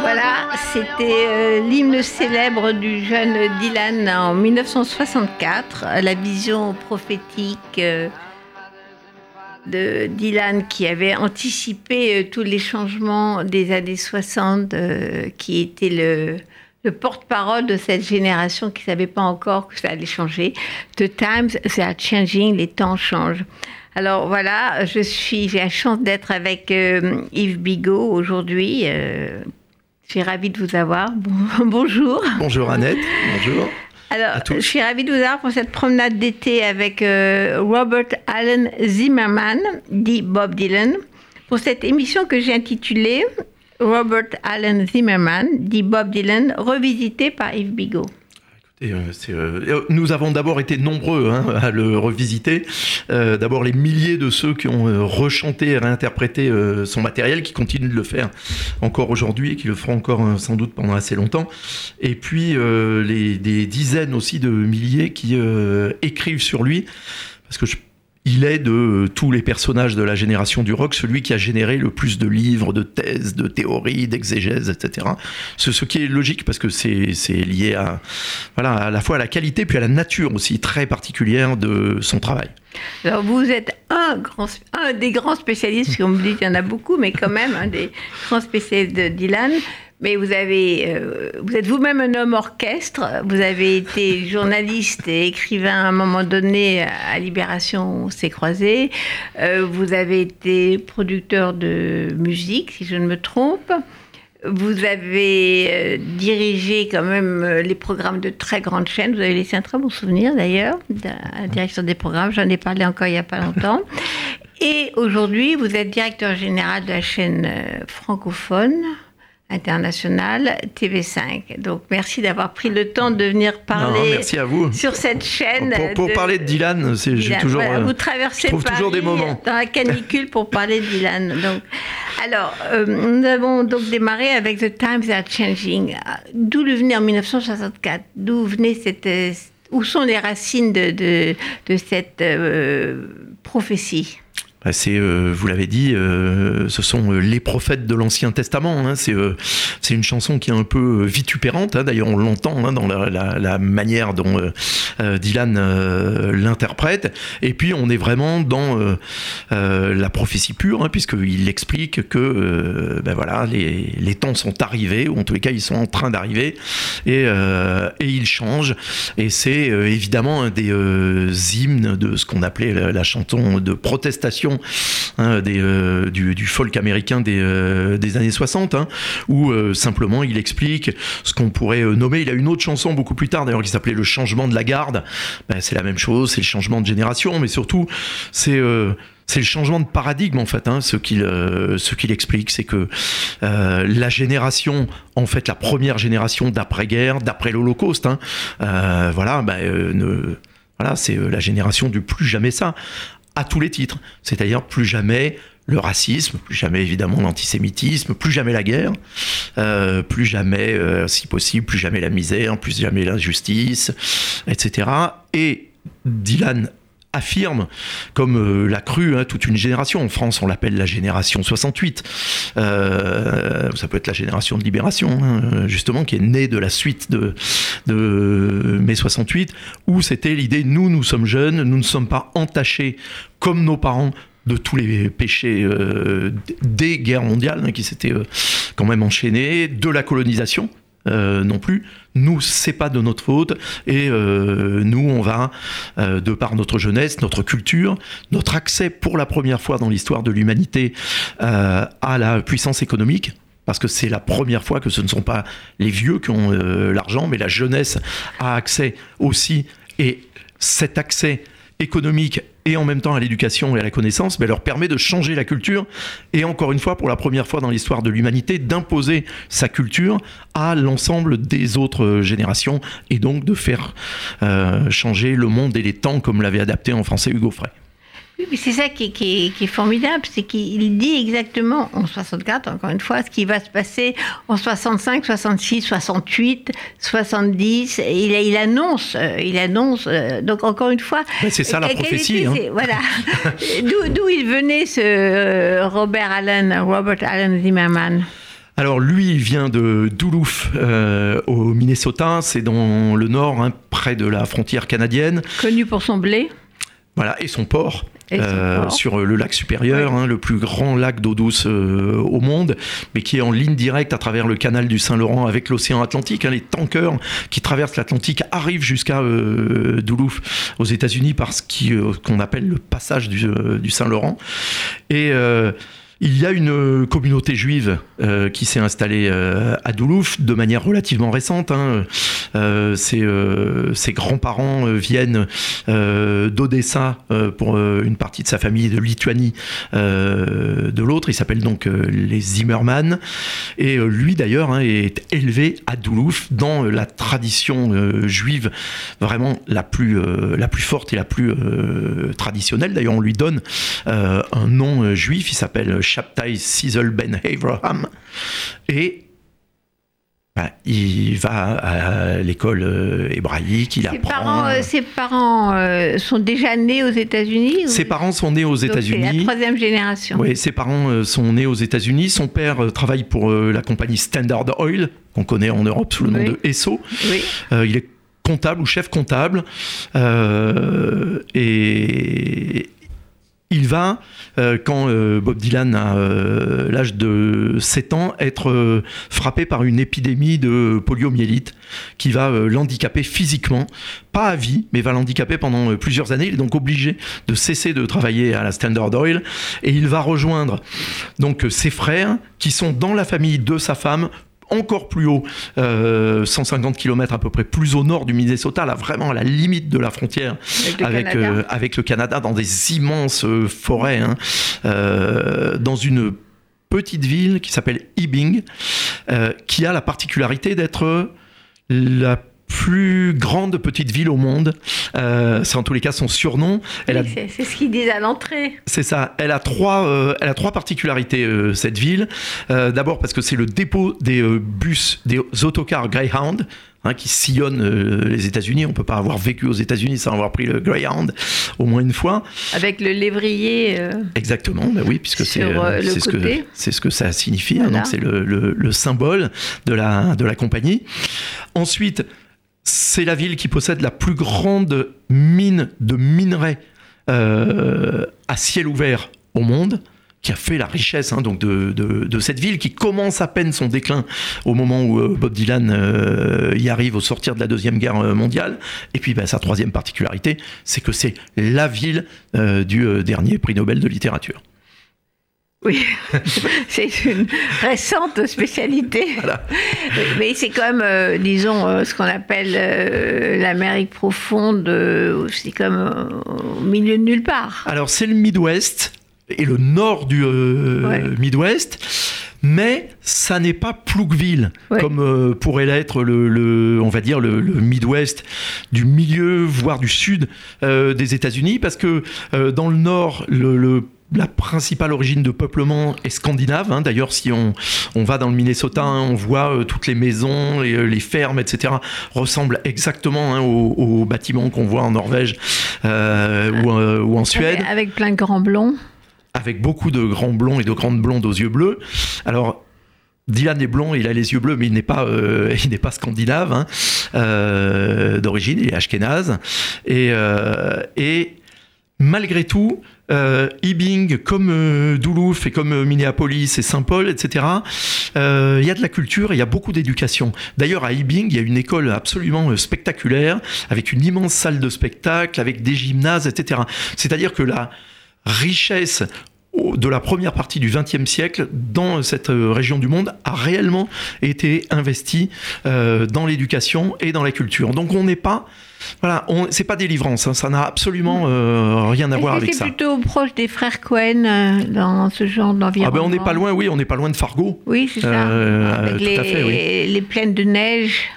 Voilà, c'était euh, l'hymne célèbre du jeune Dylan en 1964, la vision prophétique euh, de Dylan qui avait anticipé euh, tous les changements des années 60, euh, qui était le, le porte-parole de cette génération qui ne savait pas encore que ça allait changer. The times are changing, les temps changent. Alors voilà, je suis, j'ai la chance d'être avec euh, Yves Bigot aujourd'hui. Euh, je suis ravie de vous avoir. Bon- bonjour. Bonjour Annette, bonjour. Alors, je suis ravie de vous avoir pour cette promenade d'été avec euh, Robert Allen Zimmerman, dit Bob Dylan, pour cette émission que j'ai intitulée Robert Allen Zimmerman, dit Bob Dylan, revisité par Yves Bigot. Euh, c'est, euh, nous avons d'abord été nombreux hein, à le revisiter. Euh, d'abord les milliers de ceux qui ont euh, rechanté et réinterprété euh, son matériel, qui continuent de le faire encore aujourd'hui et qui le feront encore euh, sans doute pendant assez longtemps. Et puis euh, les, des dizaines aussi de milliers qui euh, écrivent sur lui, parce que je il est de euh, tous les personnages de la génération du rock celui qui a généré le plus de livres, de thèses, de théories, d'exégèses, etc. Ce, ce qui est logique parce que c'est lié à, voilà, à la fois à la qualité puis à la nature aussi très particulière de son travail. Alors, vous êtes un, grand, un des grands spécialistes, qu'on me dit qu'il y en a beaucoup, mais quand même un des grands spécialistes de Dylan. Mais vous, avez, euh, vous êtes vous-même un homme orchestre. Vous avez été journaliste et écrivain à un moment donné à Libération, on s'est croisés. Euh, vous avez été producteur de musique, si je ne me trompe. Vous avez euh, dirigé quand même les programmes de très grandes chaînes. Vous avez laissé un très bon souvenir d'ailleurs la direction des programmes. J'en ai parlé encore il n'y a pas longtemps. Et aujourd'hui, vous êtes directeur général de la chaîne francophone internationale TV5. Donc merci d'avoir pris le temps de venir Non, parler merci à vous. sur cette chaîne. Pour, pour de- parler de Dylan, c'est toujours. Voilà, euh, vous traversez je trouve Paris toujours des moments. dans la canicule pour parler de Dylan. Donc, alors, euh, nous avons donc démarré avec The Times Are Changing. D'où le venait en 1964 D'où venait cette euh, où sont les racines de, de, de cette euh, prophétie? C'est, euh, vous l'avez dit, euh, ce sont euh, les prophètes de l'Ancien Testament. hein. C'est, une chanson qui est un peu vitupérante. hein. D'ailleurs, on l'entend hein, dans la, manière dont Dylan l'interprète. Et puis, on est vraiment dans la prophétie pure, puisqu'il explique que ben voilà, les, temps sont arrivés, ou en tous les cas, ils sont en train d'arriver, et, ils changent. Et c'est évidemment un des hymnes de ce qu'on appelait la, la chanson de protestation hein, euh, du, folk américain des, euh, années 60, hein, où euh, simplement il explique ce qu'on pourrait nommer. Il a une autre chanson beaucoup plus tard d'ailleurs qui s'appelait Le changement de la garde. Ben, c'est la même chose, c'est le changement de génération, mais surtout c'est le changement de paradigme en fait. Hein, ce qu'il explique, c'est que la génération, en fait, la première génération d'après-guerre, d'après l'Holocauste, ben, voilà, c'est la génération du plus jamais ça, à tous les titres. C'est-à-dire plus jamais le racisme, plus jamais évidemment l'antisémitisme, plus jamais la guerre, euh, plus jamais, euh, si possible, plus jamais la misère, plus jamais l'injustice, etc. Et Dylan affirme, comme l'a cru hein, toute une génération. En France, on l'appelle la génération 68. ça peut être la génération de libération, hein, justement, qui est née de la suite de, mai 68, où c'était l'idée nous, nous sommes jeunes, nous ne sommes pas entachés comme nos parents de tous les péchés euh, des guerres mondiales hein, qui s'étaient euh, quand même enchaînés, de la colonisation. Euh, non plus. Nous, c'est pas de notre faute et nous, on va, de par notre jeunesse, notre culture, notre accès pour la première fois dans l'histoire de l'humanité à la puissance économique, parce que c'est la première fois que ce ne sont pas les vieux qui ont l'argent, mais la jeunesse a accès aussi et cet accès économique et en même temps à l'éducation et à la connaissance, mais leur permet de changer la culture et encore une fois, pour la première fois dans l'histoire de l'humanité, d'imposer sa culture à l'ensemble des autres générations et donc de faire euh, changer le monde et les temps comme l'avait adapté en français Hugo Frey. Oui, mais c'est ça qui est, formidable, c'est qu'il dit exactement en 64, encore une fois, ce qui va se passer en 65, 66, 68, 70. il, il annonce, euh, il annonce. Euh, donc encore une fois. c'est ça la prophétie. Hein. Voilà. D'où il venait ce euh, Robert Allen, Robert Allen Zimmerman? Alors lui, il vient de Duluth au Minnesota, c'est dans le nord, hein, près de la frontière canadienne. Connu pour son blé. Voilà, et son port. Euh, sur le lac supérieur, hein, le plus grand lac d'eau douce euh, au monde, mais qui est en ligne directe à travers le canal du Saint-Laurent avec l'océan Atlantique. Hein, les tankers qui traversent l'Atlantique arrivent jusqu'à euh, Duluth aux États-Unis par ce qu'on appelle le passage du, du Saint-Laurent. Et il y a une communauté juive euh, qui s'est installée euh, à Duluth de manière relativement récente. Hein. Euh, ses, grands-parents viennent d'Odessa pour une partie de sa famille, de Lituanie de l'autre. Il s'appelle donc les Zimmerman. Et lui d'ailleurs hein, est élevé à Duluth dans la tradition juive vraiment la plus, la plus forte et la plus traditionnelle. D'ailleurs on lui donne un nom juif, il s'appelle Chaptai Sizzle Ben Abraham. Et ben, il va à l'école euh, hébraïque, il ses apprend. Parents, euh, ses parents euh, sont déjà nés aux États-Unis Ses parents sont nés aux États-Unis. C'est la troisième génération. Oui, ses parents sont nés aux États-Unis. Son père travaille pour la compagnie Standard Oil, qu'on connaît en Europe sous le nom de Esso. Oui. il est comptable ou chef comptable. et, il va, euh, quand euh, Bob Dylan a euh, l'âge de 7 ans, être frappé par une épidémie de poliomyélite qui va l'handicaper physiquement, pas à vie, mais va l'handicaper pendant plusieurs années. Il est donc obligé de cesser de travailler à la Standard Oil et il va rejoindre donc ses frères qui sont dans la famille de sa femme encore plus haut, 150 euh, km à peu près plus au nord du Minnesota, là vraiment à la limite de la frontière avec, le, avec, le Canada, dans des immenses euh, forêts, hein, euh, dans une petite ville qui s'appelle Ebing, qui a la particularité d'être la plus grande petite ville au monde. Euh, c'est en tous les cas son surnom. c'est ce qu'ils disent à l'entrée. C'est ça. Elle a trois, euh, elle a trois particularités, euh, cette ville. D'abord parce que c'est le dépôt des bus, des autocars Greyhound. Hein, qui sillonnent les États-Unis. On ne peut pas avoir vécu aux États-Unis sans avoir pris le Greyhound au moins une fois. Avec le lévrier. Exactement, bah oui, puisque c'est ce, que, ce que ça signifie. Hein. c'est le, le, symbole de la, de la compagnie. Ensuite, c'est la ville qui possède la plus grande mine de minerais euh, à ciel ouvert au monde qui a fait la richesse hein, de, cette ville, qui commence à peine son déclin au moment où euh, Bob Dylan euh, y arrive au sortir de la Deuxième Guerre mondiale. Et puis bah, sa troisième particularité, c'est que c'est la ville du dernier prix Nobel de littérature. Oui, c'est une récente spécialité. Mais c'est comme, euh, disons, euh, ce qu'on appelle euh, l'Amérique profonde, c'est comme au milieu de nulle part. Alors c'est le Midwest et le nord du Midwest. Mais ça n'est pas Plouqueville, comme pourrait l'être le, on va dire le, Midwest du milieu, voire du sud des États-Unis, parce que dans le nord, le la principale origine de peuplement est scandinave. hein. D'ailleurs, si on, on va dans le Minnesota, hein, on voit euh, toutes les maisons, les, les fermes, etc. ressemblent exactement hein, aux, aux bâtiments qu'on voit en Norvège euh, ou, euh, ou en Suède Avec, avec plein de grands blonds. avec beaucoup de grands blonds et de grandes blondes aux yeux bleus. Alors, Dylan est blond, il a les yeux bleus, mais il n'est pas, euh, il n'est pas scandinave hein, euh, d'origine, il est ashkénaze. Et, euh, et malgré tout, euh, Ibing, comme euh, Duluth et comme euh, Minneapolis et Saint-Paul, etc., euh, il y a de la culture et il y a beaucoup d'éducation. D'ailleurs, à Ibing, il y a une école absolument euh, spectaculaire, avec une immense salle de spectacle, avec des gymnases, etc. C'est-à-dire que la richesse de la première partie du XXe siècle dans cette euh, région du monde a réellement été investie euh, dans l'éducation et dans la culture. Donc on n'est pas, voilà, on, c'est pas délivrance, hein, ça n'a absolument euh, rien à voir avec c'est ça. plutôt proche des frères Cohen euh, dans ce genre Ah d'environnement ben on n'est pas loin, oui, on n'est pas loin de Fargo. Oui, c'est ça. Euh, Avec tout les, à fait, oui. les plaines de neige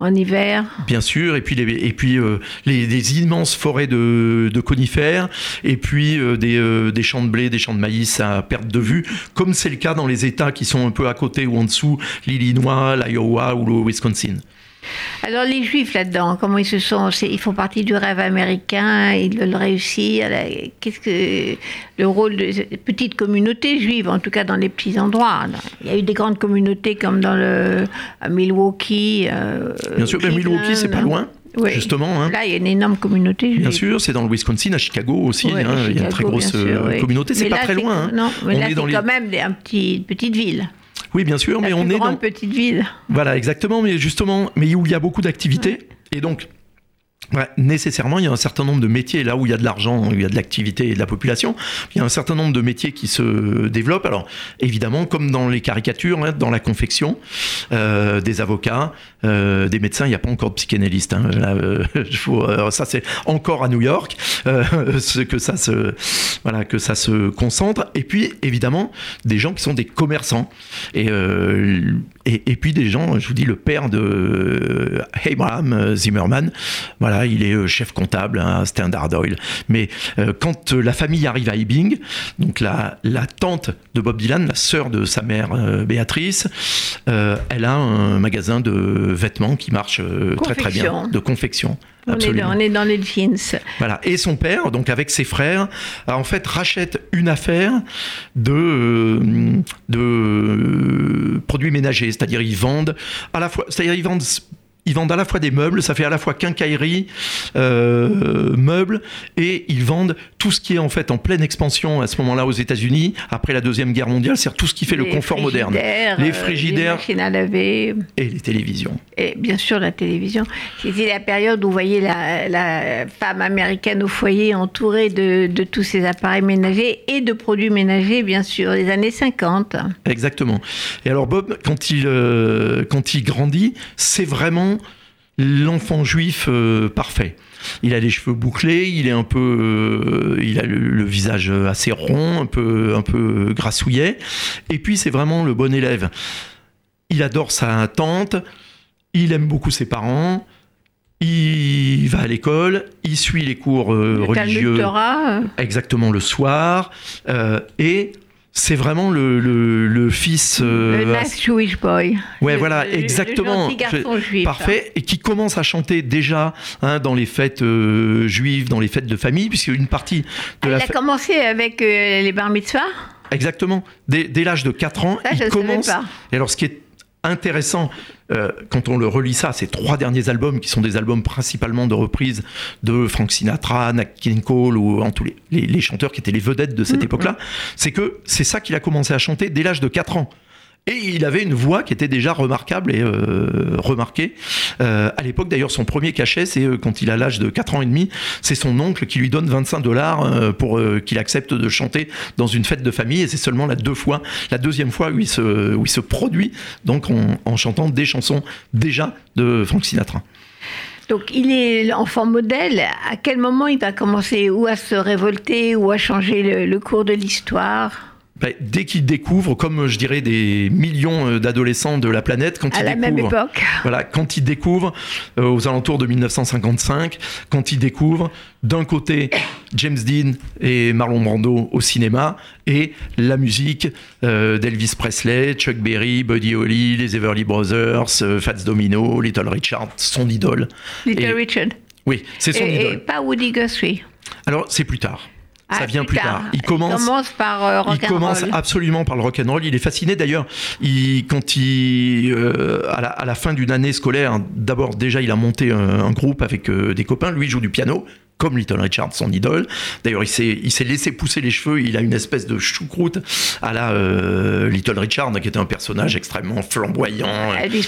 en hiver. Bien sûr, et puis les, et puis euh, les, des immenses forêts de, de conifères, et puis euh, des, euh, des champs de blé, des champs de maïs à perte de vue, comme c'est le cas dans les États qui sont un peu à côté ou en dessous, l'Illinois, l'Iowa ou le Wisconsin. Alors les Juifs là-dedans, comment ils se sont Ils font partie du rêve américain, ils veulent réussir. Qu'est-ce que le rôle de cette petite communauté juive, en tout cas dans les petits endroits là. Il y a eu des grandes communautés comme dans le à Milwaukee. euh, Bien sûr, mais Cleveland. Milwaukee, c'est pas loin, Oui. justement. hein. Là, il y a une énorme communauté juive. Bien sûr, c'est dans le Wisconsin, à Chicago aussi. Hein, il y a une très grosse sûr, euh, communauté. C'est pas là, très loin. hein. Non, mais On là, est c'est dans les- quand même un petit, petite ville. Oui, bien sûr, mais on est dans. petite ville. Voilà, exactement, mais justement, mais où il y a beaucoup d'activités. Et donc, ouais, nécessairement, il y a un certain nombre de métiers, là où il y a de l'argent, où il y a de l'activité et de la population, il y a un certain nombre de métiers qui se développent. Alors, évidemment, comme dans les caricatures, hein, dans la confection, euh, des avocats, euh, des médecins, il n'y a pas encore de psychanalystes. hein. Euh, ça, c'est encore à New York, que ça se, voilà, que ça se concentre. Et puis, évidemment, des gens qui sont des commerçants. Et, et, et puis des gens, je vous dis, le père de euh, Abraham Zimmerman, voilà, il est euh, chef comptable à Standard Oil. Mais euh, quand euh, la famille arrive à Ibing, donc la, la tante de Bob Dylan, la sœur de sa mère euh, Béatrice, euh, elle a un magasin de vêtements qui marche euh, très très bien, de confection. On est, dans, on est dans les jeans. Voilà. Et son père, donc avec ses frères, a en fait rachète une affaire de, euh, de euh, produits ménagers. C'est-à-dire ils vendent à la fois, c'est-à-dire ils vendent ils vendent à la fois des meubles, ça fait à la fois quincaillerie, euh, meubles, et ils vendent tout ce qui est en fait en pleine expansion à ce moment-là aux États-Unis après la deuxième guerre mondiale, c'est tout ce qui fait le confort moderne, les euh, frigidaires. les machines à laver, et les télévisions. et bien sûr la télévision. C'était la période où vous voyez la, la femme américaine au foyer entourée de, de tous ces appareils ménagers et de produits ménagers, bien sûr, les années 50. Exactement. Et alors Bob, quand il, euh, quand il grandit, c'est vraiment l'enfant juif euh, parfait. Il a les cheveux bouclés, il est un peu, euh, il a le, le visage assez rond, un peu, un peu grassouillet. Et puis c'est vraiment le bon élève. Il adore sa tante, il aime beaucoup ses parents. Il va à l'école, il suit les cours euh, le religieux euh, exactement le soir, et c'est vraiment le, le- le fils. euh, le nice Jewish boy. Ouais, Le- voilà, exactement. garçon juif. Parfait, et qui commence à chanter déjà hein, dans les fêtes euh, juives, dans les fêtes de famille, puisque une partie de Ah, la il a commencé avec euh, les bar mitzvahs? Exactement, dès, dès l'âge de 4 ans, Ça, il commence. Et alors, ce qui est intéressant, euh, quand on le relit ça, ces trois derniers albums, qui sont des albums principalement de reprises de Frank Sinatra, Nat King Cole, ou en tous les, les- les chanteurs qui étaient les vedettes de cette Mm, époque-là, c'est que c'est ça qu'il a commencé à chanter dès l'âge de 4 ans. Et il avait une voix qui était déjà remarquable et euh, remarquée. Euh, à l'époque, d'ailleurs, son premier cachet, c'est euh, quand il a l'âge de 4 ans et demi, c'est son oncle qui lui donne 25 dollars euh, pour qu'il accepte de chanter dans une fête de famille. Et c'est seulement la deux fois, la deuxième fois où il se, produit, donc en, chantant des chansons déjà de Frank Sinatra. Donc il est l'enfant modèle. À quel moment il va commencer ou à se révolter ou à changer le cours de l'histoire? Ben, dès qu'il découvre, comme je dirais des millions d'adolescents de la planète, quand à il la découvre, même époque. voilà, quand euh, aux alentours de 1955, quand il découvre d'un côté James Dean et Marlon Brando au cinéma et la musique euh, d'Elvis Presley, Chuck Berry, Buddy Holly, les Everly Brothers, euh, Fats Domino, Little Richard, son idole. Little Et- Richard. Oui, c'est son Et, et idole. pas Woody Guthrie. Alors c'est plus tard. Ça Ah, vient plus tard. Il commence par euh, il commence absolument par le rock and roll. Il est fasciné d'ailleurs. Il, quand il, euh, à, la, à la fin d'une année scolaire, d'abord déjà il a monté un, un groupe avec euh, des copains. Lui il joue du piano. Comme Little Richard, son idole. D'ailleurs, il s'est, il s'est laissé pousser les cheveux. Il a une espèce de choucroute à la euh, Little Richard, qui était un personnage extrêmement flamboyant,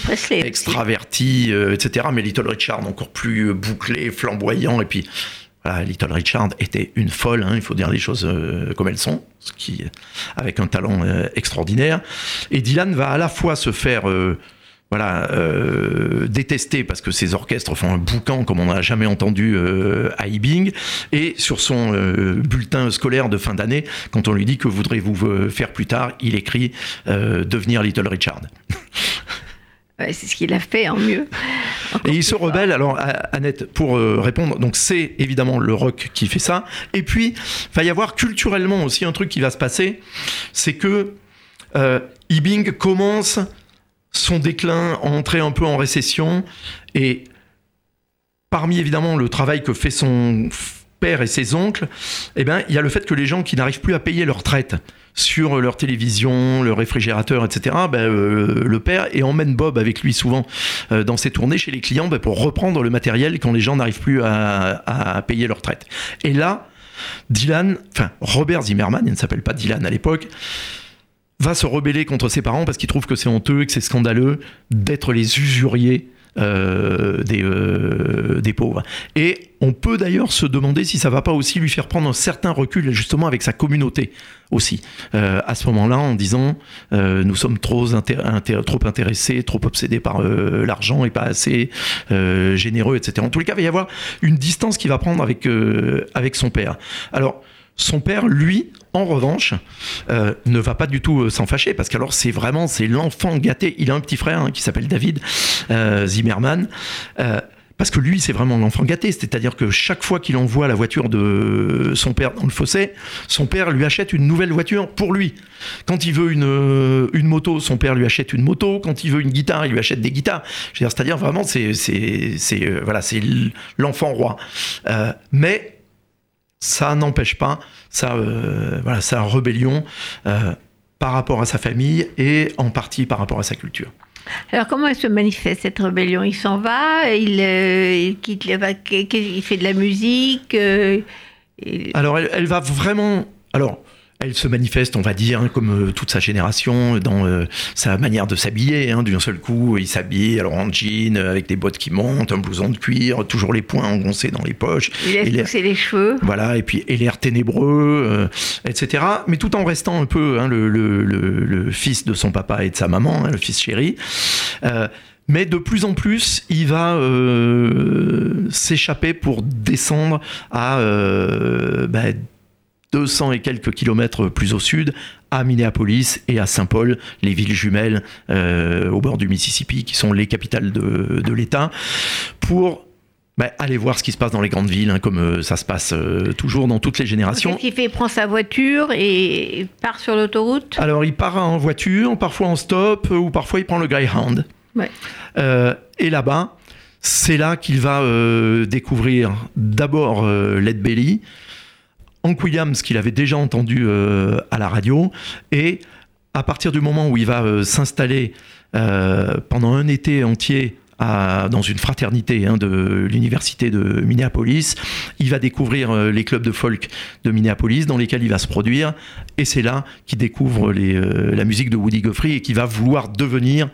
Presley. extraverti, euh, etc. Mais Little Richard encore plus bouclé, flamboyant. Et puis, voilà, Little Richard était une folle, hein, il faut dire les choses euh, comme elles sont, ce qui, avec un talent euh, extraordinaire. Et Dylan va à la fois se faire euh, voilà, euh, détester parce que ses orchestres font un boucan comme on n'a jamais entendu euh, à Ibing, et sur son euh, bulletin scolaire de fin d'année, quand on lui dit que voudrez-vous faire plus tard, il écrit devenir Little Richard. C'est ce qu'il a fait en mieux. Encore Et il plus se fort. rebelle, alors Annette, pour euh, répondre, donc c'est évidemment le rock qui fait ça. Et puis, il va y avoir culturellement aussi un truc qui va se passer, c'est que euh, Ibing commence son déclin, entrer un peu en récession, et parmi évidemment le travail que fait son père et ses oncles, eh ben, il y a le fait que les gens qui n'arrivent plus à payer leur retraite sur leur télévision, leur réfrigérateur, etc., ben, euh, le père et emmène Bob avec lui souvent euh, dans ses tournées chez les clients ben, pour reprendre le matériel quand les gens n'arrivent plus à, payer leur retraite. Et là, Dylan, enfin Robert Zimmerman, il ne s'appelle pas Dylan à l'époque, va se rebeller contre ses parents parce qu'il trouve que c'est honteux que c'est scandaleux d'être les usuriers euh, des, euh, des pauvres. Et on peut d'ailleurs se demander si ça va pas aussi lui faire prendre un certain recul justement avec sa communauté aussi euh, à ce moment-là en disant euh, nous sommes trop, trop intéressés, trop obsédés par euh, l'argent et pas assez euh, généreux, etc. En tous les cas, il va y avoir une distance qu'il va prendre avec, avec son père. Alors, son père, lui, en revanche, euh, ne va pas du tout euh, s'en fâcher parce qu'alors c'est vraiment c'est l'enfant gâté. Il a un petit frère hein, qui s'appelle David euh, Zimmerman. parce que lui, c'est vraiment l'enfant gâté. C'est-à-dire que chaque fois qu'il envoie la voiture de son père dans le fossé, son père lui achète une nouvelle voiture pour lui. Quand il veut une, une moto, son père lui achète une moto. Quand il veut une guitare, il lui achète des guitares. C'est-à-dire vraiment, c'est c'est- voilà, c'est l'enfant roi. Mais ça n'empêche pas sa, euh, voilà, sa rébellion euh, par rapport à sa famille et en partie par rapport à sa culture. Alors comment elle se manifeste cette rébellion? Il s'en va, il, euh, il quitte, les, va- qu'est- qu'est- il fait de la musique. euh, il- Alors elle, elle va vraiment... Alors, elle se manifeste, on va dire, comme euh, toute sa génération, dans euh, sa manière de s'habiller. hein. D'un seul coup, il s'habille alors en jean, euh, avec des bottes qui montent, un blouson de cuir, toujours les poings engoncés dans les poches. il laisse Et pousser les cheveux. Voilà, et puis et l'air ténébreux, euh, etc. Mais tout en restant un peu hein, le, le- le- le fils de son papa et de sa maman, hein, le fils chéri. Euh, mais de plus en plus, il va euh, s'échapper pour descendre à euh, bah, 200 et quelques kilomètres plus au sud, à Minneapolis et à Saint-Paul, les villes jumelles euh, au bord du Mississippi, qui sont les capitales de, de l'État, pour bah, aller voir ce qui se passe dans les grandes villes, hein, comme euh, ça se passe euh, toujours dans toutes les générations. Qu'est-ce qu'il fait? Il prend sa voiture et part sur l'autoroute? Alors il part en voiture, parfois en stop, ou parfois il prend le Greyhound. Ouais. Euh, et là-bas, c'est là qu'il va découvrir d'abord Led Belly, Hank Williams qu'il avait déjà entendu euh, à la radio, et à partir du moment où il va euh, s'installer euh, pendant un été entier dans une fraternité hein, de l'université de Minneapolis, il va découvrir les clubs de folk de Minneapolis dans lesquels il va se produire, et c'est là qu'il découvre la musique de Woody Guthrie et qu'il va vouloir devenir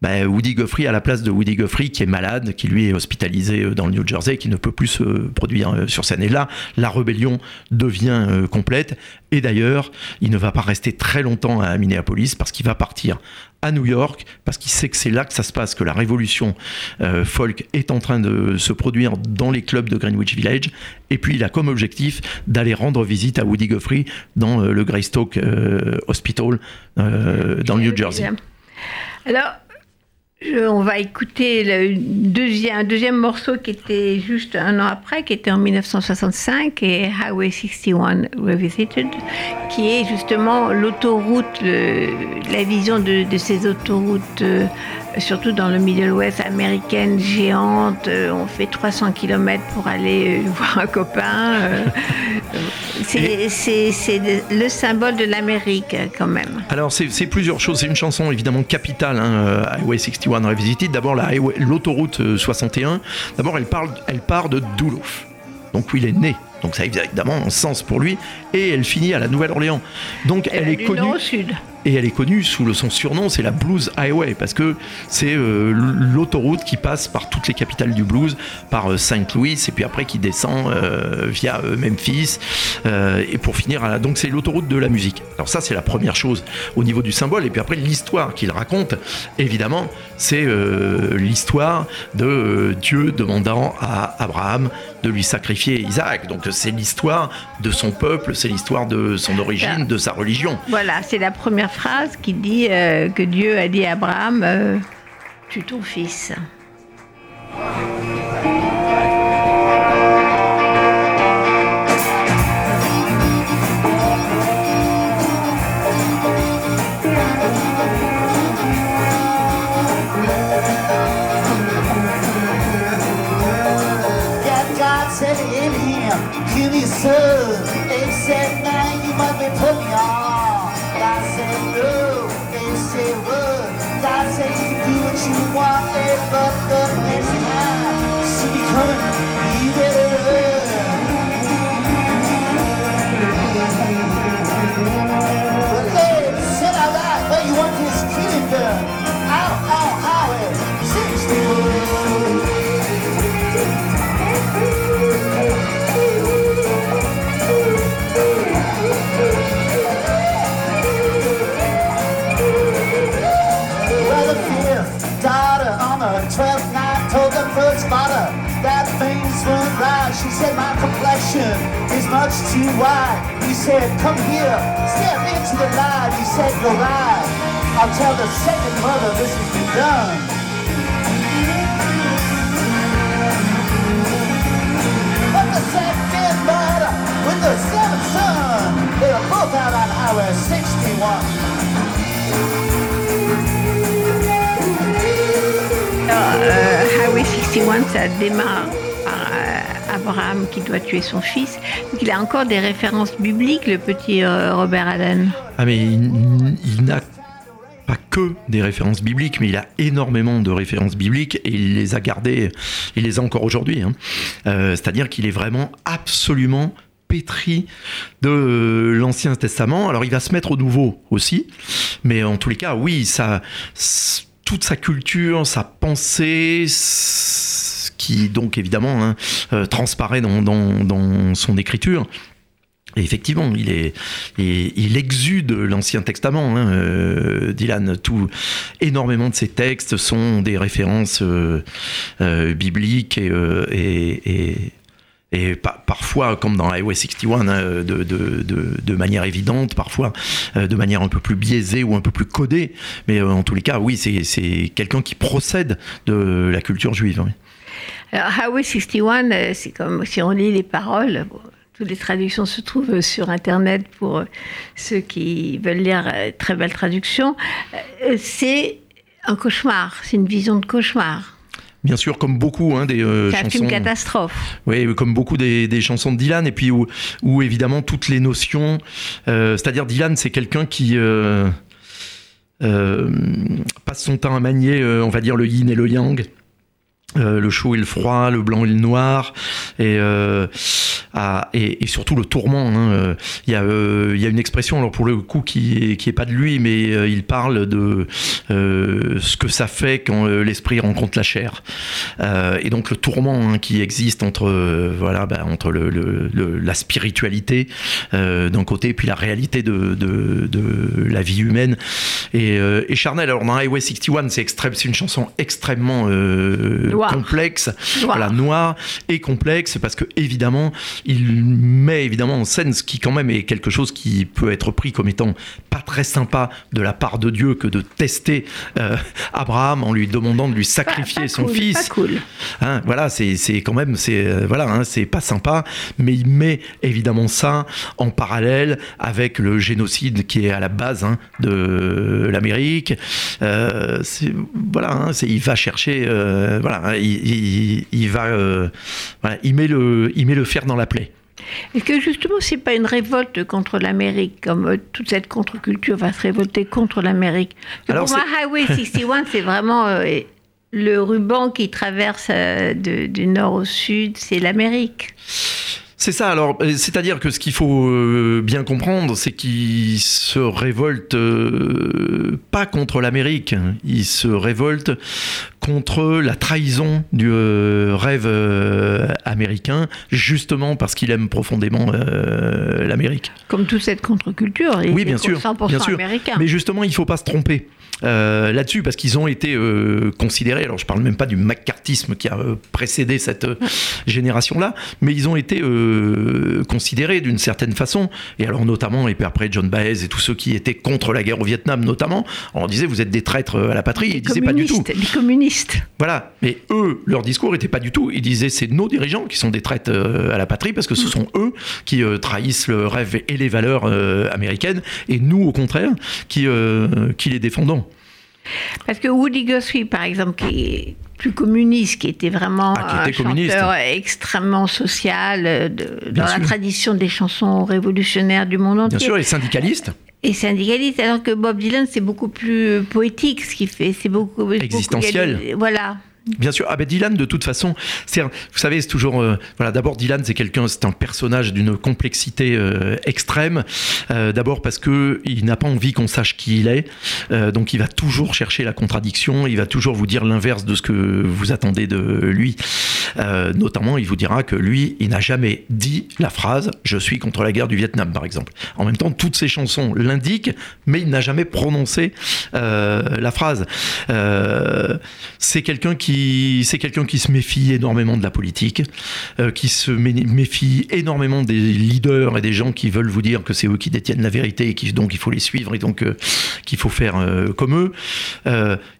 bah, Woody Guthrie à la place de Woody Guthrie qui est malade, qui lui est hospitalisé euh, dans le New Jersey, qui ne peut plus se produire euh, sur scène. Et là, la rébellion devient euh, complète. Et d'ailleurs, il ne va pas rester très longtemps à Minneapolis parce qu'il va partir à New York parce qu'il sait que c'est là que ça se passe, que la révolution euh, folk est en train de se produire dans les clubs de Greenwich Village. Et puis il a comme objectif d'aller rendre visite à Woody Guthrie dans euh, le Greystoke euh, Hospital dans le New Jersey. Alors, on va écouter le deuxième, un deuxième morceau qui était juste un an après, qui était en 1965, et Highway 61 Revisited, qui est justement l'autoroute, la vision de, ces autoroutes euh, surtout dans le Middle West américaine géante. Euh, on fait 300 km pour aller euh, voir un copain. Euh, c'est le symbole de l'Amérique quand même. Alors c'est plusieurs choses. C'est une chanson évidemment capitale, hein, Highway 61 Revisited. D'abord l'autoroute 61. D'abord elle, parle, elle part de Duluth, donc où il est né. Donc ça a évidemment un sens pour lui. Et elle finit à la Nouvelle-Orléans. Donc elle, est connue. Nord au sud et elle est connue sous son surnom, c'est la Blues Highway, parce que c'est euh, l'autoroute qui passe par toutes les capitales du blues, par euh, Saint Louis, et puis après qui descend euh, via Memphis, et pour finir, à, donc c'est l'autoroute de la musique. Alors ça, c'est la première chose au niveau du symbole, et puis après l'histoire qu'il raconte, évidemment, c'est l'histoire de Dieu demandant à Abraham de lui sacrifier Isaac. Donc c'est l'histoire de son peuple, c'est l'histoire de son origine, de sa religion. Voilà, c'est la première phrase qui dit euh, que Dieu a dit à Abraham, euh, tue ton fils. is but the best She said, my complexion is much too wide. He said, come here, step into the light. He said, you're right. I'll tell the second mother this has been done. But the second mother with the seventh son, they were both out on Highway 61. Uh, Highway 61, ça démarre Abraham qui doit tuer son fils. il a encore des références bibliques, le petit euh, Robert Allen. Ah mais il, n'a pas que des références bibliques, mais il a énormément de références bibliques et il les a gardées, il les a encore aujourd'hui. Hein. Euh, c'est-à-dire qu'il est vraiment absolument pétri de l'Ancien Testament. Alors il va se mettre au Nouveau aussi, mais en tous les cas, oui, ça, toute sa culture, sa pensée, qui donc évidemment hein, euh, transparaît dans, son écriture. Et effectivement, il, exude l'Ancien Testament. Hein, euh, Dylan, tout, énormément de ses textes sont des références euh, bibliques et, parfois, comme dans Highway 61, hein, de, de, manière évidente, parfois de manière un peu plus biaisée ou un peu plus codée. Mais en tous les cas, oui, c'est quelqu'un qui procède de la culture juive. Alors, Highway 61, euh, c'est comme si on lit les paroles. toutes les traductions se trouvent sur Internet pour euh, ceux qui veulent lire euh, très belle traduction. C'est un cauchemar, c'est une vision de cauchemar. Bien sûr, comme beaucoup hein, des chansons. C'est une catastrophe. Oui, comme beaucoup des, chansons de Dylan, et puis où, évidemment toutes les notions. C'est-à-dire, Dylan, c'est quelqu'un qui. passe son temps à manier, on va dire, le yin et le yang euh, le chaud et le froid, le blanc et le noir, et, euh, et, et surtout le tourment. hein. Euh, Il y, a, euh, il y a une expression, alors pour le coup, qui est, qui est pas de lui, mais euh, il parle de ce que ça fait quand l'esprit rencontre la chair. Et donc le tourment hein, qui existe entre, voilà, bah, entre le, le- le- la spiritualité d'un côté, puis la réalité de, de, de la vie humaine. Et, et Charnel, alors dans Highway 61, c'est extrême, c'est une chanson extrêmement Complexe, Noire. voilà, noire et complexe, parce que évidemment, il met évidemment en scène ce qui quand même est quelque chose qui peut être pris comme étant pas très sympa de la part de Dieu que de tester euh, Abraham en lui demandant de lui sacrifier Pas- pas son cool, fils. Pas cool. Hein, voilà, c'est quand même, c'est euh, voilà, hein, c'est pas sympa, mais il met évidemment ça en parallèle avec le génocide qui est à la base hein, de l'Amérique. Euh, voilà, il va chercher, voilà, il, il- il va, euh, voilà, il met le, il met le fer dans la plaie. Est-ce que justement, c'est pas une révolte contre l'Amérique, comme euh, toute cette contre-culture va se révolter contre l'Amérique? Pour moi, Highway 61, c'est vraiment euh, le ruban qui traverse de- du nord au sud, c'est l'Amérique. C'est ça, alors, euh, c'est-à-dire que ce qu'il faut euh, bien comprendre, c'est qu'il se révolte euh, pas contre l'Amérique, hein. il se révolte contre la trahison du rêve américain, justement parce qu'il aime profondément l'Amérique. Comme toute cette contre-culture. il Oui, est bien sûr, 100% bien sûr. américain. Mais justement, il faut pas se tromper. euh, là-dessus parce qu'ils ont été euh, considérés, alors je parle même pas du macartisme qui a euh, précédé cette génération-là, mais ils ont été euh, considérés d'une certaine façon, et alors notamment, et puis après John Baez et tous ceux qui étaient contre la guerre au Vietnam notamment, on disait vous êtes des traîtres à la patrie, ils disaient pas du tout. les communistes. Voilà, mais eux, leur discours était pas du tout. Ils disaient c'est nos dirigeants qui sont des traites euh, à la patrie parce que ce sont eux qui euh, trahissent le rêve et les valeurs américaines et nous, au contraire, qui, qui les défendons. Parce que Woody Guthrie, par exemple, qui est plus communiste, qui était vraiment Ah, qui était un communiste. chanteur extrêmement social, euh, de- dans la tradition des chansons révolutionnaires du monde entier. Bien sûr, les syndicalistes, Et syndicaliste, alors que Bob Dylan, c'est beaucoup plus poétique ce qu'il fait. C'est beaucoup. beaucoup- Existentiel. Voilà. Bien sûr. Ah ben Dylan, de toute façon, vous savez, c'est toujours, euh, voilà. D'abord, Dylan, c'est quelqu'un, c'est un personnage d'une complexité euh, extrême. Euh, d'abord parce que il n'a pas envie qu'on sache qui il est, donc il va toujours chercher la contradiction. Il va toujours vous dire l'inverse de ce que vous attendez de lui. Notamment, il vous dira que lui, il n'a jamais dit la phrase "Je suis contre la guerre du Vietnam", par exemple. En même temps, toutes ses chansons l'indiquent, mais il n'a jamais prononcé la phrase. C'est quelqu'un qui, c'est quelqu'un qui se méfie énormément de la politique, euh, qui se mé- méfie énormément des leaders et des gens qui veulent vous dire que c'est eux qui détiennent la vérité et qui donc il faut les suivre et donc euh, qu'il faut faire euh, comme eux.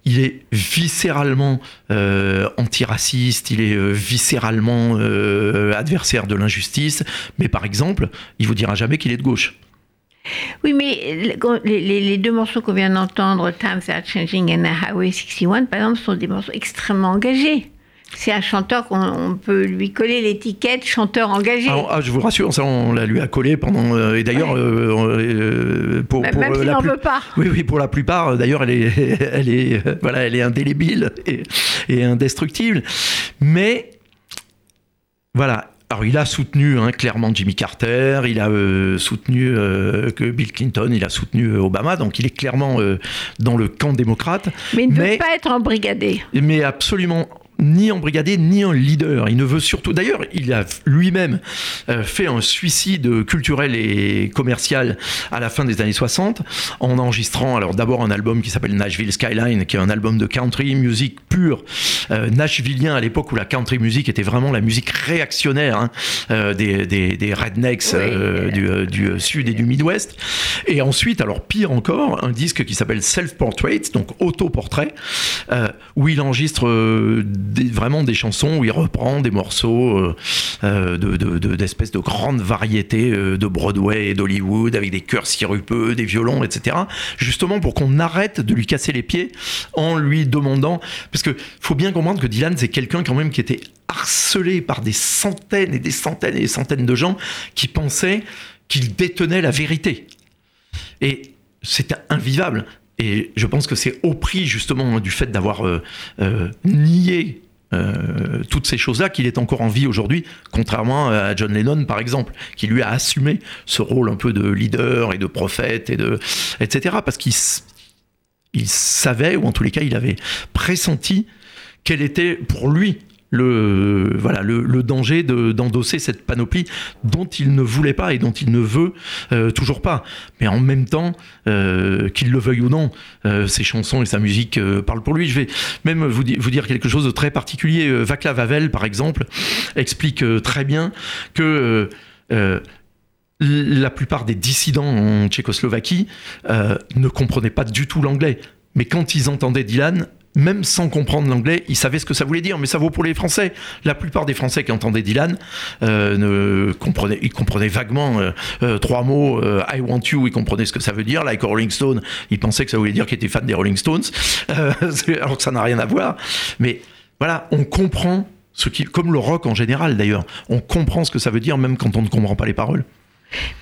Il est viscéralement antiraciste, il est viscéralement adversaire de l'injustice, mais par exemple, il vous dira jamais qu'il est de gauche. Oui, mais les, les- les deux morceaux qu'on vient d'entendre, Times Are Changing and Highway 61, par exemple, sont des morceaux extrêmement engagés. C'est un chanteur qu'on on peut lui coller l'étiquette chanteur engagé. Alors, ah, je vous rassure, ça on la lui a collé pendant euh, et d'ailleurs Ouais. euh, euh, pour, Même- pour, même euh, s'il la n'en plus- veut pas. Oui, oui, pour la plupart, euh, d'ailleurs, elle est, elle est, euh, voilà, elle est indélébile et, et indestructible. Mais voilà. Alors, il a soutenu hein, clairement Jimmy Carter, il a euh, soutenu euh, que Bill Clinton, il a soutenu euh, Obama, donc il est clairement euh, dans le camp démocrate, mais il ne mais- veut pas être embrigadé. mais absolument ni embrigadé ni un leader. Il ne veut surtout. D'ailleurs, il a lui-même euh, fait un suicide culturel et commercial à la fin des années 60 en enregistrant alors d'abord un album qui s'appelle Nashville Skyline, qui est un album de country music pur, euh, nashvillien à l'époque où la country music était vraiment la musique réactionnaire hein, euh, des, des, des rednecks euh, du, du sud et du Midwest. Et ensuite, alors pire encore, un disque qui s'appelle Self Portrait, donc autoportrait, où il enregistre vraiment des chansons, où il reprend des morceaux euh, euh, de, de- de- d'espèces de grandes variétés euh, de Broadway et d'Hollywood, avec des chœurs sirupeux, des violons, etc. Justement pour qu'on arrête de lui casser les pieds en lui demandant, parce que faut bien comprendre que Dylan c'est quelqu'un quand même qui était harcelé par des centaines et des centaines et des centaines de gens qui pensaient qu'il détenait la vérité. Et c'était invivable. Et je pense que c'est au prix justement du fait d'avoir euh, euh, nié euh, toutes ces choses-là, qu'il est encore en vie aujourd'hui, contrairement à John Lennon, par exemple, qui lui a assumé ce rôle un peu de leader et de prophète, et de, etc. Parce qu'il il savait, ou en tous les cas, il avait pressenti quel était pour lui le, voilà, le, danger d'endosser cette panoplie dont il ne voulait pas et dont il ne veut euh, toujours pas. Mais en même temps, euh, qu'il le veuille ou non, euh, ses chansons et sa musique parlent pour lui. Je vais même vous, vous, dire quelque chose de très particulier. Vaclav Havel, par exemple, explique très bien que la plupart des dissidents en Tchécoslovaquie ne comprenaient pas du tout l'anglais. Mais quand ils entendaient Dylan, même sans comprendre l'anglais, ils savaient ce que ça voulait dire, mais ça vaut pour les Français. La plupart des Français qui entendaient Dylan euh, ne comprenaient, ils comprenaient vaguement euh, euh, trois mots. I want you, ils comprenaient ce que ça veut dire. Like Rolling Stone, ils pensaient que ça voulait dire qu'ils étaient fans des Rolling Stones, alors que ça n'a rien à voir. Mais voilà, on comprend ce qui, comme le rock en général d'ailleurs, on comprend ce que ça veut dire même quand on ne comprend pas les paroles.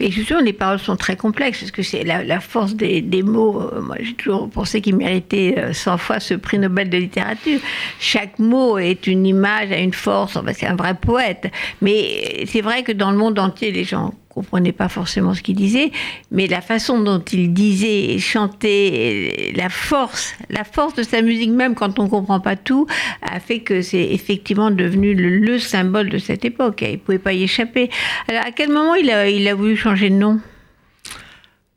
Mais justement, les paroles sont très complexes, parce que c'est la, force des, mots. Euh, moi, j'ai toujours pensé qu'ils méritaient 100 euh, fois ce prix Nobel de littérature. Chaque mot est une image, a une force, c'est un vrai poète. Mais c'est vrai que dans le monde entier, les gens comprenait pas forcément ce qu'il disait, mais la façon dont il disait chantait, la force, la force de sa musique, même quand on comprend pas tout, a fait que c'est effectivement devenu le, symbole de cette époque. Il pouvait pas y échapper. Alors, à quel moment il a, il a voulu changer de nom?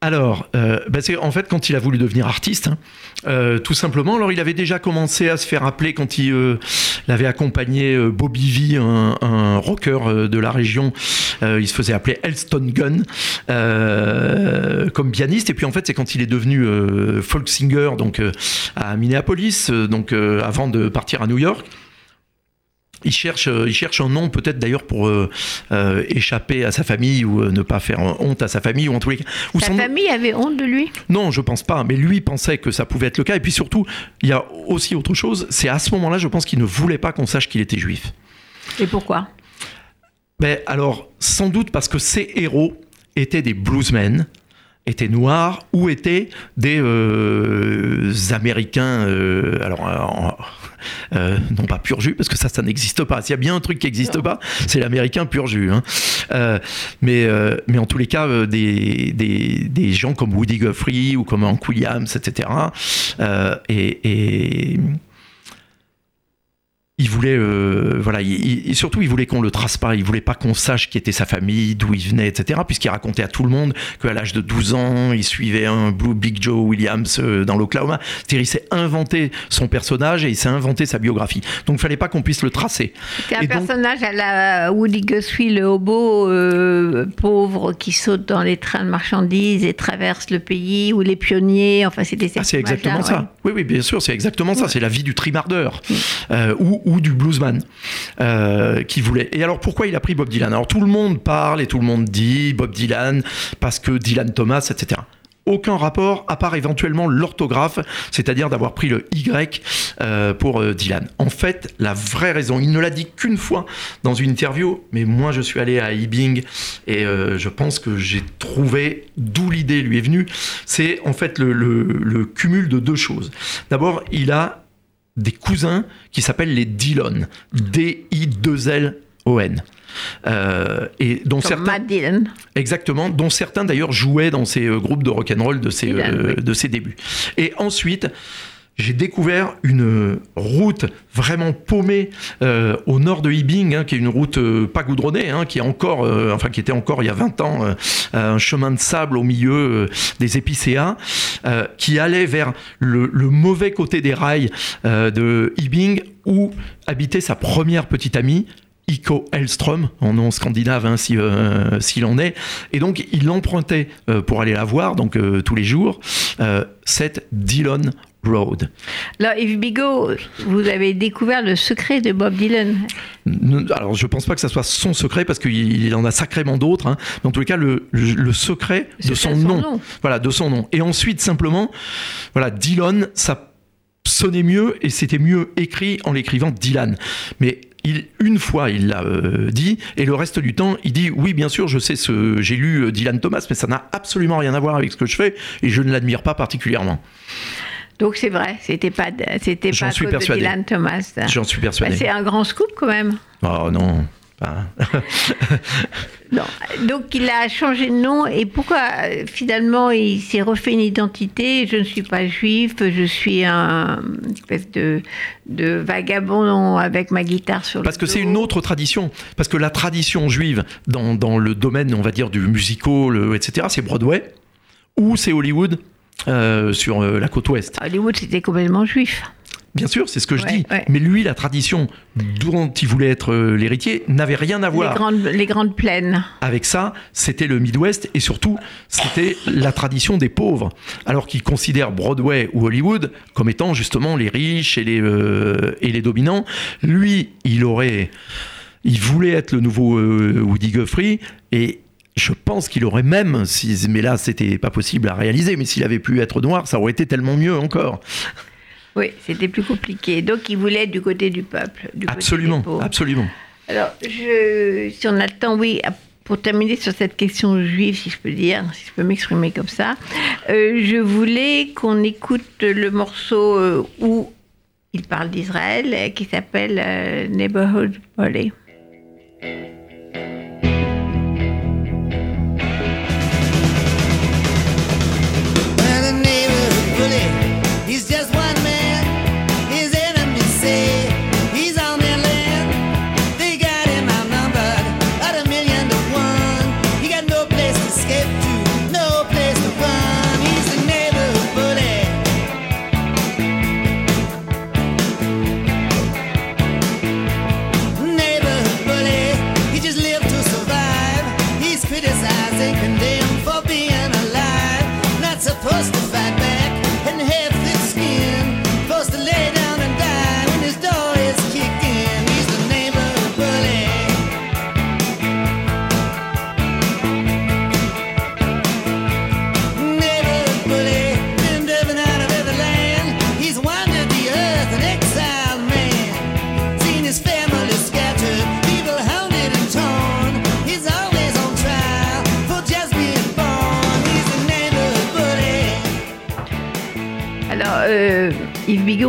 Alors, euh, c'est en fait quand il a voulu devenir artiste, hein, euh, tout simplement. Alors, il avait déjà commencé à se faire appeler quand il, euh, avait accompagné euh, Bobby V, un, un rocker de la région. il se faisait appeler Elston Gunn comme pianiste. Et puis en fait, c'est quand il est devenu folk singer donc à Minneapolis, donc avant de partir à New York. Il cherche, euh, il cherche un nom peut-être d'ailleurs pour euh, euh, échapper à sa famille ou ne pas faire honte à sa famille ou en tous les cas. sa famille avait honte de lui? Non, je pense pas. Mais lui pensait que ça pouvait être le cas. Et puis surtout, il y a aussi autre chose. C'est à ce moment-là, je pense qu'il ne voulait pas qu'on sache qu'il était juif. Et pourquoi? Ben, alors, sans doute parce que ses héros étaient des bluesmen étaient noirs ou étaient des euh, Américains, euh, alors euh, non pas pur jus, parce que ça, ça n'existe pas. S'il y a bien un truc qui n'existe pas, c'est l'Américain pur jus. Hein. mais, mais en tous les cas, des, des, des, gens comme Woody Guthrie ou comme Hank Williams, etc. et, et il voulait, euh, voilà, et surtout il voulait qu'on le trace pas, il voulait pas qu'on sache qui était sa famille, d'où il venait, etc. Puisqu'il racontait à tout le monde qu'à l'âge de 12 ans, il suivait un Blue Big Joe Williams euh, dans l'Oklahoma. C'est-à-dire, il s'est inventé son personnage et il s'est inventé sa biographie. Donc, il fallait pas qu'on puisse le tracer. C'est un personnage à la Woody Guthrie, le hobo euh, pauvre qui saute dans les trains de marchandises et traverse le pays, ou les pionniers, enfin, c'était ah, C'est exactement ça. Oui, oui, bien sûr, c'est exactement ça. C'est la vie du trimardeur. ou du bluesman euh, qui voulait. Et alors pourquoi il a pris Bob Dylan? Alors tout le monde parle et tout le monde dit Bob Dylan parce que Dylan Thomas, etc aucun rapport, à part éventuellement l'orthographe, c'est-à-dire d'avoir pris le Y euh, pour euh, Dylan. En fait, la vraie raison, il ne l'a dit qu'une fois dans une interview, mais moi je suis allé à Ibing et je pense que j'ai trouvé d'où l'idée lui est venue. C'est en fait le cumul de deux choses. D'abord, il a des cousins qui s'appellent les Dillon. D-I-2-L-O-N. Euh, et dont certains, Dylan. exactement, dont certains d'ailleurs jouaient dans ces euh, groupes de rock'n'roll de ses, euh, de ses débuts. Et ensuite, j'ai découvert une route vraiment paumée euh, au nord de Ibing, hein, qui est une route euh, pas goudronnée, hein, qui est encore, euh, enfin qui était encore il y a 20 ans un chemin de sable au milieu des épicéas, qui allait vers le, mauvais côté des rails de Ibing, où habitait sa première petite amie, Iko Elström, en nom scandinave hein, s'il en est. Et donc il empruntait pour aller la voir, donc tous les jours, cette Dillon Road. Alors, Yves Bigot, vous avez découvert le secret de Bob Dylan. Alors, je ne pense pas que ça soit son secret parce qu'il en a sacrément d'autres. Hein. Mais en tous les cas, le, secret de son, nom. Voilà, de son nom. Et ensuite, simplement, voilà, Dylan, ça sonnait mieux et c'était mieux écrit en l'écrivant Dylan. Mais il, une fois, il l'a euh, dit, et le reste du temps, il dit oui, bien sûr, je sais ce, j'ai lu euh, Dylan Thomas, mais ça n'a absolument rien à voir avec ce que je fais, et je ne l'admire pas particulièrement. Donc c'est vrai, c'était pas, c'était pas suis de. Dylan Thomas. J'en suis Bah, persuadé. c'est un grand scoop quand même. oh non. Donc il a changé de nom et pourquoi euh, finalement il s'est refait une identité? Je ne suis pas juif, je suis un espèce de, de vagabond avec ma guitare sur Parce le que c'est une autre tradition. Parce que la tradition juive dans, dans le domaine, on va dire, du musical, euh, etc., c'est Broadway ou c'est Hollywood? Euh, sur euh, la côte ouest. Hollywood c'était complètement juif. Bien sûr, c'est ce que je Ouais, dis. ouais. Mais lui, la tradition dont il voulait être euh, l'héritier n'avait rien à Les voir grandes, les grandes plaines. avec ça. C'était le Midwest et surtout, c'était la tradition des pauvres. Alors qu'il considère Broadway ou Hollywood comme étant justement les riches et les, euh, et les dominants. Lui, il aurait. Il voulait être le nouveau euh, Woody Guthrie et. Je pense qu'il aurait même, si, mais là c'était pas possible à réaliser, mais s'il avait pu être noir, ça aurait été tellement mieux encore. Oui, c'était plus compliqué. Donc il voulait être du côté du peuple. Du côté des Absolument, absolument. Alors, je, si on a le temps, oui, pour terminer sur cette question juive, si je peux dire, si je peux m'exprimer comme ça, euh, je voulais qu'on écoute le morceau euh, où il parle d'Israël, euh, qui s'appelle euh, Neighborhood Bully.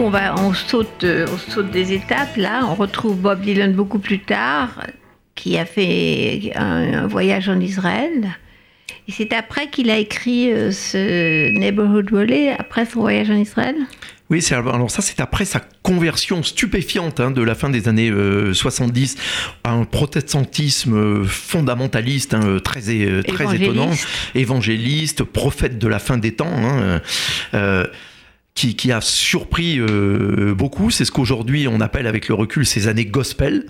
On, va, on, saute, euh, on saute des étapes là. On retrouve Bob Dylan beaucoup plus tard, qui a fait un, un voyage en Israël. Et c'est après qu'il a écrit euh, ce Neighborhood Bully, après son voyage en Israël? Oui, alors ça, c'est après sa conversion stupéfiante hein, de la fin des années euh, 70 à un protestantisme euh, fondamentaliste hein, euh, très euh, très Évangéliste. étonnant, évangéliste, prophète de la fin des temps. hein, euh, qui, a surpris euh, beaucoup, c'est ce qu'aujourd'hui on appelle avec le recul ces années gospel.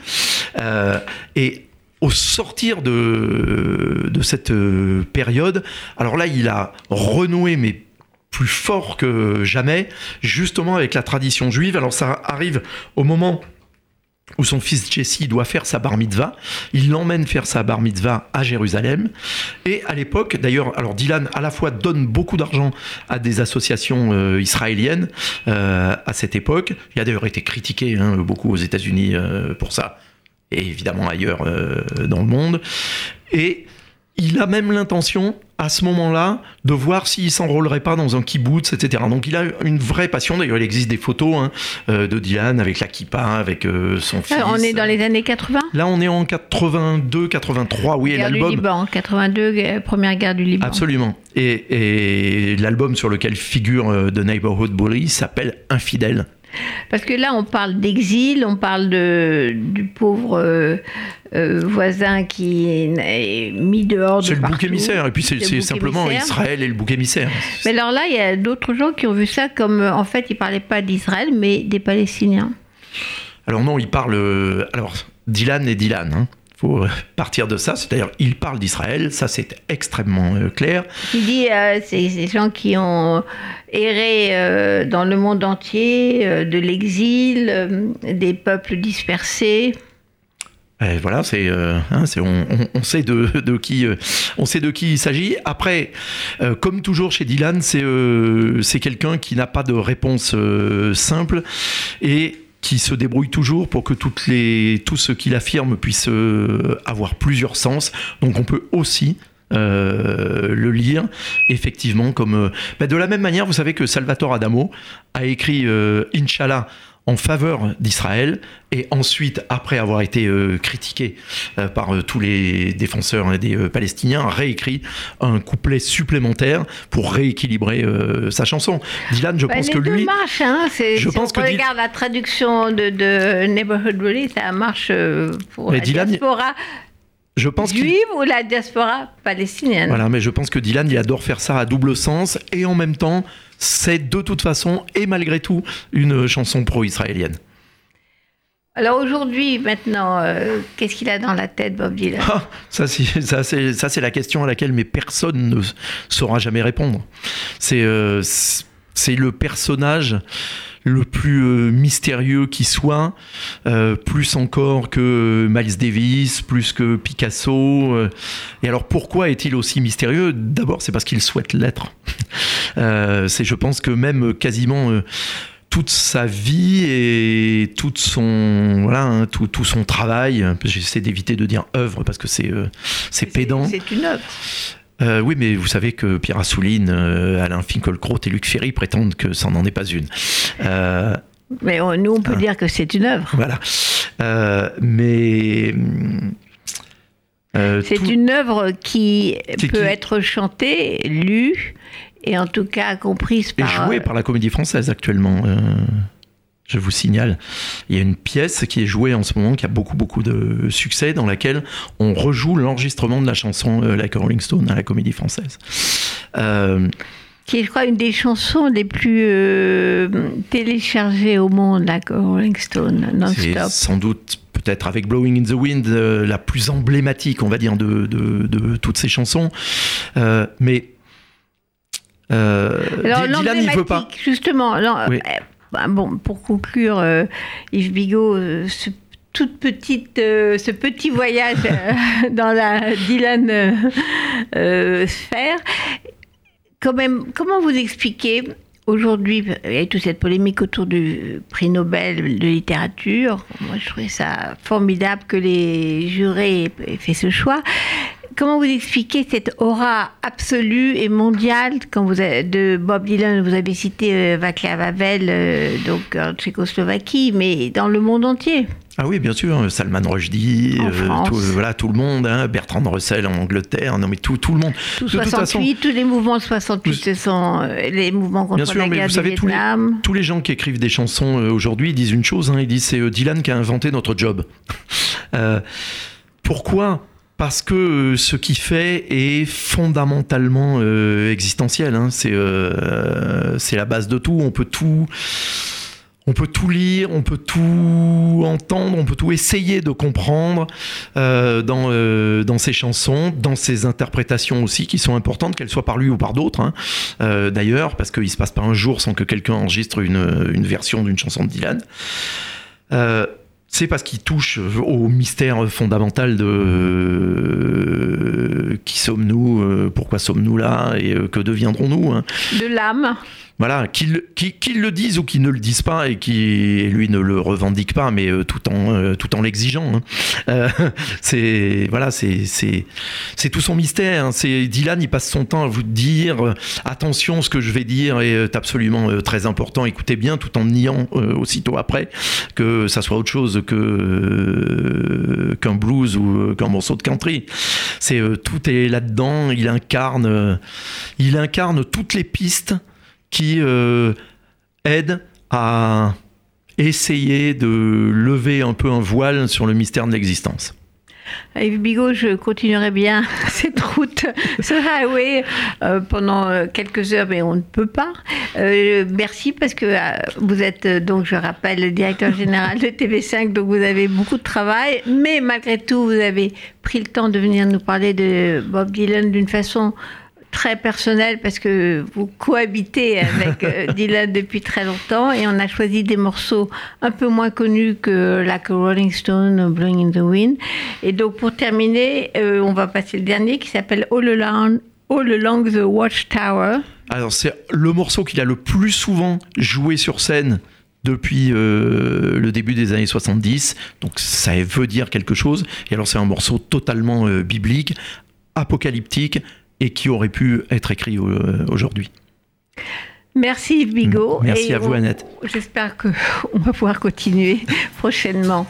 Euh, et au sortir de, de cette euh, période, alors là il a renoué mais plus fort que jamais, justement avec la tradition juive. Alors ça arrive au moment où son fils Jesse doit faire sa bar mitzvah. Il l'emmène faire sa bar mitzvah à Jérusalem. Et à l'époque, d'ailleurs, alors Dylan à la fois donne beaucoup d'argent à des associations euh, israéliennes euh, à cette époque. Il a d'ailleurs été critiqué hein, beaucoup aux États-Unis euh, pour ça, et évidemment ailleurs dans le monde. Et il a même l'intention, à ce moment-là, de voir s'il s'enrôlerait pas dans un kibbutz, etc. Donc il a une vraie passion. D'ailleurs, il existe des photos hein, euh, de Dylan avec la kippa, avec euh, son fils. Ah, On est dans les années 80 Là, on est en 82, 83. Oui, et Guerre du l'album. Liban, 82, euh, première guerre du Liban. Absolument. Et, et l'album sur lequel figure euh, The Neighborhood Bully s'appelle Infidèle. Parce que là, on parle d'exil, on parle de, du pauvre euh, euh, voisin qui est, est mis dehors de C'est le bouc émissaire. Et puis c'est simplement émissaire. Israël et le bouc émissaire. Mais alors là, il y a d'autres gens qui ont vu ça comme, euh, en fait, ils parlaient pas d'Israël, mais des Palestiniens. Alors non, il parle. euh, Alors Dylan et Dylan. Hein. Faut euh, partir de ça. C'est-à-dire, il parle d'Israël. Ça, c'est extrêmement euh, clair. Il dit, euh, c'est ces gens qui ont erré euh, dans le monde entier, euh, de l'exil, euh, des peuples dispersés. Et voilà, c'est, euh, hein, on, on- on sait de, de qui, euh, on sait de qui il s'agit. Après, euh, comme toujours chez Dylan, c'est, euh, c'est quelqu'un qui n'a pas de réponse euh, simple et qui se débrouille toujours pour que toutes les, tout ce qu'il affirme puisse euh, avoir plusieurs sens. Donc on peut aussi euh, le lire, effectivement, comme euh, bah, de la même manière, vous savez que Salvatore Adamo a écrit euh, Inch'Allah en faveur d'Israël et ensuite, après avoir été euh, critiqué euh, par euh, tous les défenseurs hein, des Palestiniens, a réécrit un couplet supplémentaire pour rééquilibrer sa chanson. Dylan, je Bah, pense les que deux lui, marchent, hein. Je si pense on que Dylan- regarde la traduction de, de Neighborhood Bully, ça marche pour Mais la Dylan, diaspora je pense juive ou la diaspora palestinienne. Voilà, mais je pense que Dylan, il adore faire ça à double sens et en même temps, c'est de toute façon et malgré tout une chanson pro-israélienne. Alors aujourd'hui, maintenant, euh, qu'est-ce qu'il a dans la tête, Bob Dylan? Ah, ça, c'est, la question à laquelle mais personne ne saura jamais répondre. C'est, euh, le personnage le plus euh, mystérieux qui soit, euh, plus encore que Miles Davis, plus que Picasso. euh. Et alors pourquoi est-il aussi mystérieux? D'abord, c'est parce qu'il souhaite l'être. Euh, c'est, je pense que même quasiment euh, toute sa vie et toute son voilà hein, tout, tout son travail. J'essaie d'éviter de dire œuvre parce que c'est euh, c'est pédant. C'est une œuvre. Euh, oui, mais vous savez que Pierre Assouline, euh, Alain Finkielkraut et Luc Ferry prétendent que ça n'en est pas une. Euh, Mais on- nous, on peut Ah. dire que c'est une œuvre. voilà. Mais C'est tout- une œuvre qui peut qui- être chantée, lue, et en tout cas comprise par. joué par la Comédie Française actuellement. Je vous signale, il y a une pièce qui est jouée en ce moment, qui a beaucoup beaucoup de succès, dans laquelle on rejoue l'enregistrement de la chanson euh, Like a Rolling Stone à la Comédie Française. Euh, qui est, je crois, une des chansons les plus euh, téléchargées au monde, la Rolling Stone, C'est non-stop. sans doute peut-être avec Blowing in the Wind euh, la plus emblématique, on va dire, de, de- de toutes ces chansons. Mais euh, Alors, Dylan, il veut pas. Justement, non, Oui. Bah, bon, pour conclure, euh, Yves Bigot, euh, ce, toute petite, euh, ce petit voyage dans la Dylan sphère, comment vous expliquez aujourd'hui, il y a toute cette polémique autour du prix Nobel de littérature. Moi, je trouvais ça formidable que les jurés aient fait ce choix. Comment vous expliquez cette aura absolue et mondiale quand vous avez- de Bob Dylan Vous avez cité euh, Václav Havel, euh, donc en Tchécoslovaquie, mais dans le monde entier. Ah oui, bien sûr, Salman Rushdie, euh, tout, voilà, tout le monde, hein, Bertrand Russell en Angleterre, non mais tout, tout le monde. Tout De toute 68, tous les mouvements de 68, ce sont euh, les mouvements contre Bien sûr, la mais guerre vous savez, tous les, tous les gens qui écrivent des chansons aujourd'hui ils disent une chose, hein, ils disent c'est Dylan qui a inventé notre job. Pourquoi parce que euh, ce qu'il fait est fondamentalement euh, existentiel. hein. C'est euh, c'est la base de tout. On peut tout, on peut tout lire, on peut tout entendre, on peut tout essayer de comprendre dans, dans ses chansons, dans ses interprétations aussi, qui sont importantes, qu'elles soient par lui ou par d'autres. hein. D'ailleurs, parce qu'il se passe pas un jour sans que quelqu'un enregistre une, une version d'une chanson de Dylan. C'est parce qu'il touche au mystère fondamental de euh, qui sommes-nous, euh, pourquoi sommes-nous là et euh, que deviendrons-nous. hein. De l'âme. Voilà, qu'ils le disent ou qu'ils ne le disent pas et qui lui ne le revendique pas, mais tout en tout en l'exigeant. hein. C'est voilà, c'est tout son mystère. hein. C'est Dylan, il passe son temps à vous dire attention, ce que je vais dire est absolument très important. Écoutez bien, tout en niant aussitôt après que ça soit autre chose euh, qu'un blues ou euh, qu'un morceau de country. C'est euh, tout est là-dedans. Il incarne toutes les pistes qui aident à essayer de lever un peu un voile sur le mystère de l'existence. Yves Bigot, je continuerai bien cette route, ce highway, euh, pendant euh, quelques heures, mais on ne peut pas. Euh, merci parce que vous êtes, donc, je rappelle, le directeur général de TV5, donc vous avez beaucoup de travail, mais malgré tout, vous avez pris le temps de venir nous parler de Bob Dylan d'une façon très personnelle parce que vous cohabitez avec euh, Dylan depuis très longtemps et on a choisi des morceaux un peu moins connus que Like a Rolling Stone ou Blowing in the Wind. Et donc pour terminer, euh, on va passer le dernier qui s'appelle All Along, All Along the Watchtower. Alors c'est le morceau qu'il a le plus souvent joué sur scène depuis euh, le début des années 70, donc ça veut dire quelque chose. Et alors c'est un morceau totalement euh, biblique, apocalyptique et qui aurait pu être écrit euh, aujourd'hui. Merci Yves Bigot. Merci Et à vous, Annette. J'espère qu'on va pouvoir continuer prochainement.